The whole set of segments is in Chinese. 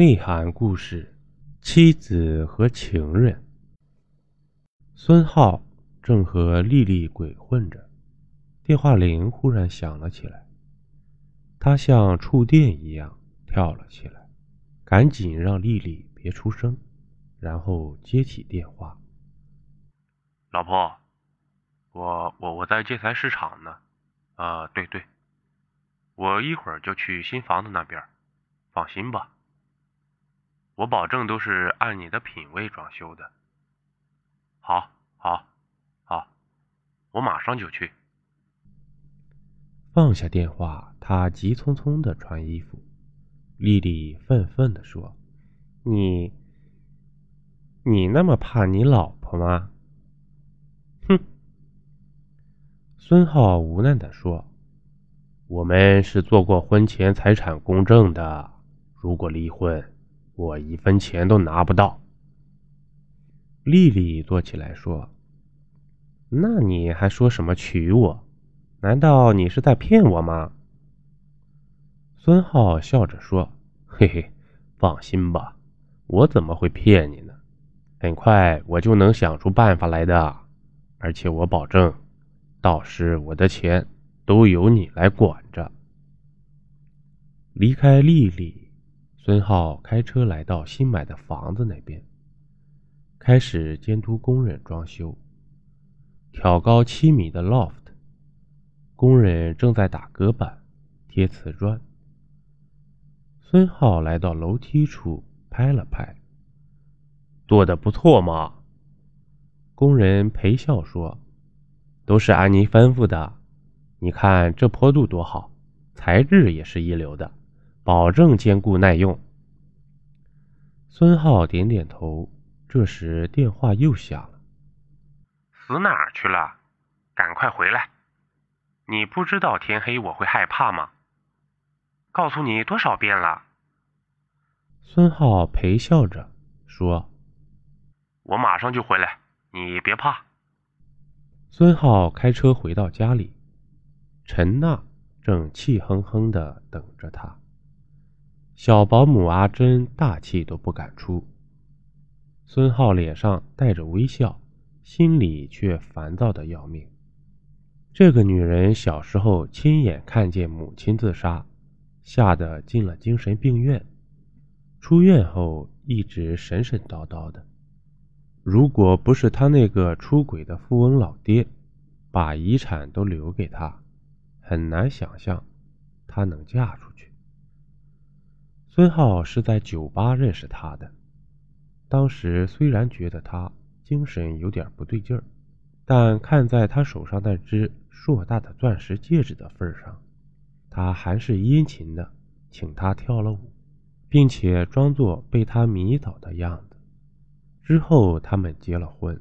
内涵故事：妻子和情人。孙浩正和丽丽鬼混着，电话铃忽然响了起来。他像触电一样跳了起来，赶紧让丽丽别出声，然后接起电话：“老婆，我我我在建材市场呢。啊，对对，我一会儿就去新房子那边，放心吧。”我保证都是按你的品味装修的。好，好，好，我马上就去。放下电话，他急匆匆的穿衣服。丽丽愤愤的说：“你，你那么怕你老婆吗？”哼。孙浩无奈的说：“我们是做过婚前财产公证的，如果离婚。”我一分钱都拿不到。丽丽坐起来说：“那你还说什么娶我？难道你是在骗我吗？”孙浩笑着说：“嘿嘿，放心吧，我怎么会骗你呢？很快我就能想出办法来的，而且我保证，到时我的钱都由你来管着。”离开丽丽。孙浩开车来到新买的房子那边，开始监督工人装修。挑高七米的 loft，工人正在打隔板、贴瓷砖。孙浩来到楼梯处，拍了拍：“做的不错嘛。”工人陪笑说：“都是安妮吩咐的，你看这坡度多好，材质也是一流的。”保证坚固耐用。孙浩点点头。这时电话又响了。死哪儿去了？赶快回来！你不知道天黑我会害怕吗？告诉你多少遍了？孙浩陪笑着说：“我马上就回来，你别怕。”孙浩开车回到家里，陈娜正气哼哼的等着他。小保姆阿珍大气都不敢出。孙浩脸上带着微笑，心里却烦躁的要命。这个女人小时候亲眼看见母亲自杀，吓得进了精神病院，出院后一直神神叨叨的。如果不是他那个出轨的富翁老爹把遗产都留给他，很难想象她能嫁出去。孙浩是在酒吧认识她的。当时虽然觉得她精神有点不对劲儿，但看在她手上那只硕大的钻石戒指的份上，他还是殷勤的请她跳了舞，并且装作被她迷倒的样子。之后他们结了婚，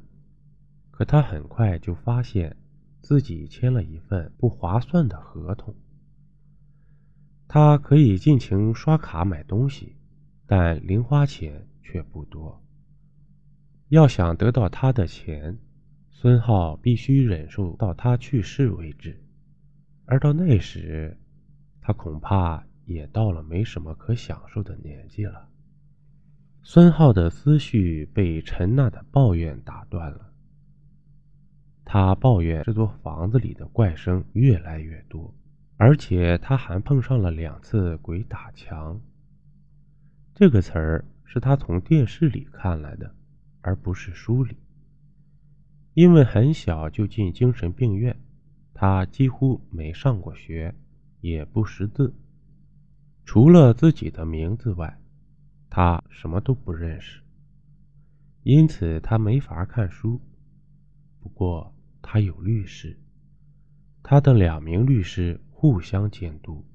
可他很快就发现自己签了一份不划算的合同。他可以尽情刷卡买东西，但零花钱却不多。要想得到他的钱，孙浩必须忍受到他去世为止。而到那时，他恐怕也到了没什么可享受的年纪了。孙浩的思绪被陈娜的抱怨打断了。他抱怨这座房子里的怪声越来越多。而且他还碰上了两次“鬼打墙”这个词儿，是他从电视里看来的，而不是书里。因为很小就进精神病院，他几乎没上过学，也不识字，除了自己的名字外，他什么都不认识。因此他没法看书。不过他有律师，他的两名律师。互相监督，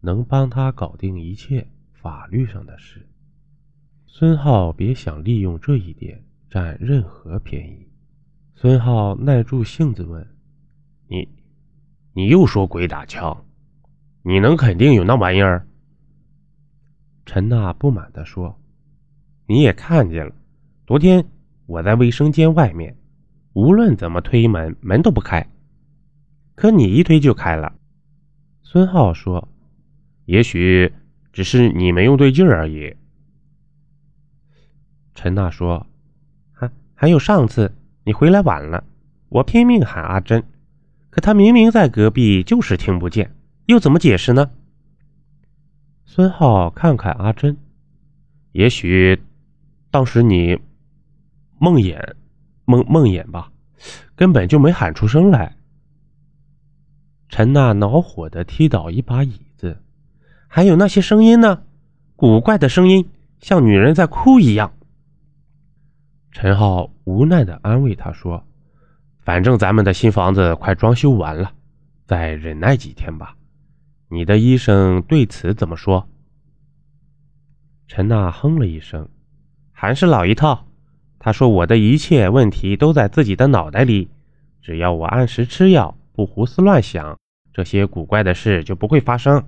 能帮他搞定一切法律上的事。孙浩别想利用这一点占任何便宜。孙浩耐住性子问：“你，你又说鬼打墙？你能肯定有那玩意儿？”陈娜不满地说：“你也看见了，昨天我在卫生间外面，无论怎么推门，门都不开，可你一推就开了。”孙浩说：“也许只是你没用对劲而已。陈娜说：“还还有上次你回来晚了，我拼命喊阿珍，可她明明在隔壁，就是听不见，又怎么解释呢？”孙浩看看阿珍，也许当时你梦魇梦梦魇吧，根本就没喊出声来。陈娜恼火的踢倒一把椅子，还有那些声音呢？古怪的声音，像女人在哭一样。陈浩无奈的安慰她说：“反正咱们的新房子快装修完了，再忍耐几天吧。你的医生对此怎么说？”陈娜哼了一声，还是老一套。他说：“我的一切问题都在自己的脑袋里，只要我按时吃药，不胡思乱想。”这些古怪的事就不会发生。